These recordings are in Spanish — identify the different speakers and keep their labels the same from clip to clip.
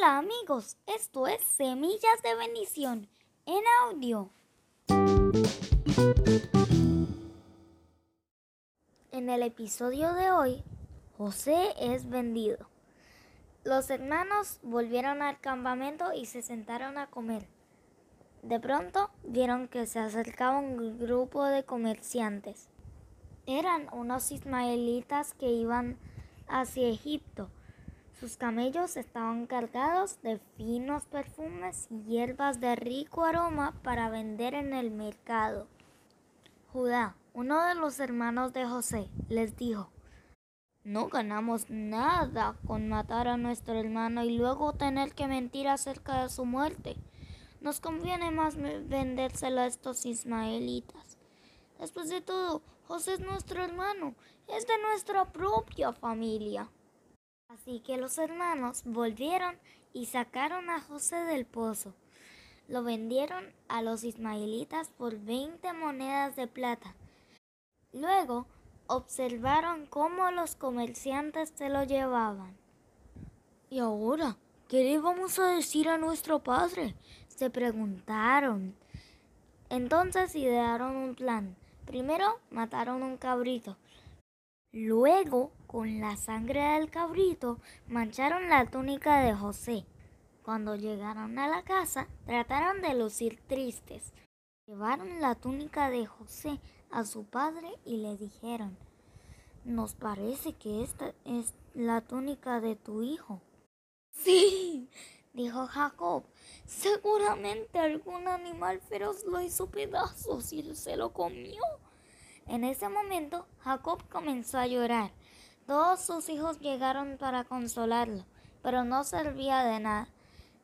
Speaker 1: Hola amigos, esto es Semillas de Bendición en audio. En el episodio de hoy, José es vendido. Los hermanos volvieron al campamento y se sentaron a comer. De pronto vieron que se acercaba un grupo de comerciantes. Eran unos ismaelitas que iban hacia Egipto. Sus camellos estaban cargados de finos perfumes y hierbas de rico aroma para vender en el mercado. Judá, uno de los hermanos de José, les dijo, no ganamos nada con matar a nuestro hermano y luego tener que mentir acerca de su muerte. Nos conviene más vendérselo a estos ismaelitas. Después de todo, José es nuestro hermano, es de nuestra propia familia. Así que los hermanos volvieron y sacaron a José del pozo. Lo vendieron a los ismaelitas por 20 monedas de plata. Luego observaron cómo los comerciantes se lo llevaban.
Speaker 2: ¿Y ahora qué le vamos a decir a nuestro padre?
Speaker 1: se preguntaron. Entonces idearon un plan. Primero mataron un cabrito. Luego, con la sangre del cabrito, mancharon la túnica de José. Cuando llegaron a la casa, trataron de lucir tristes. Llevaron la túnica de José a su padre y le dijeron, nos parece que esta es la túnica de tu hijo.
Speaker 2: Sí, dijo Jacob, seguramente algún animal feroz lo hizo pedazos y se lo comió.
Speaker 1: En ese momento, Jacob comenzó a llorar. Todos sus hijos llegaron para consolarlo, pero no servía de nada.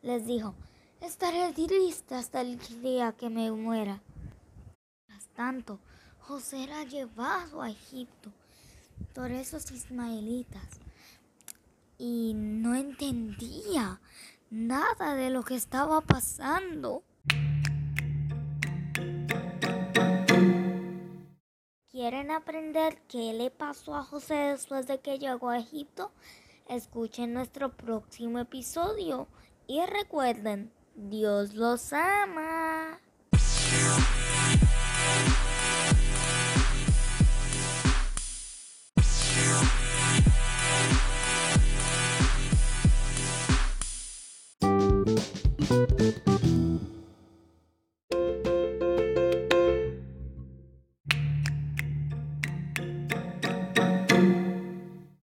Speaker 1: Les dijo, estaré triste hasta el día que me muera. Mientras tanto, José era llevado a Egipto por esos ismaelitas y no entendía nada de lo que estaba pasando. ¿Quieren aprender qué le pasó a José después de que llegó a Egipto? Escuchen nuestro próximo episodio y recuerden, Dios los ama.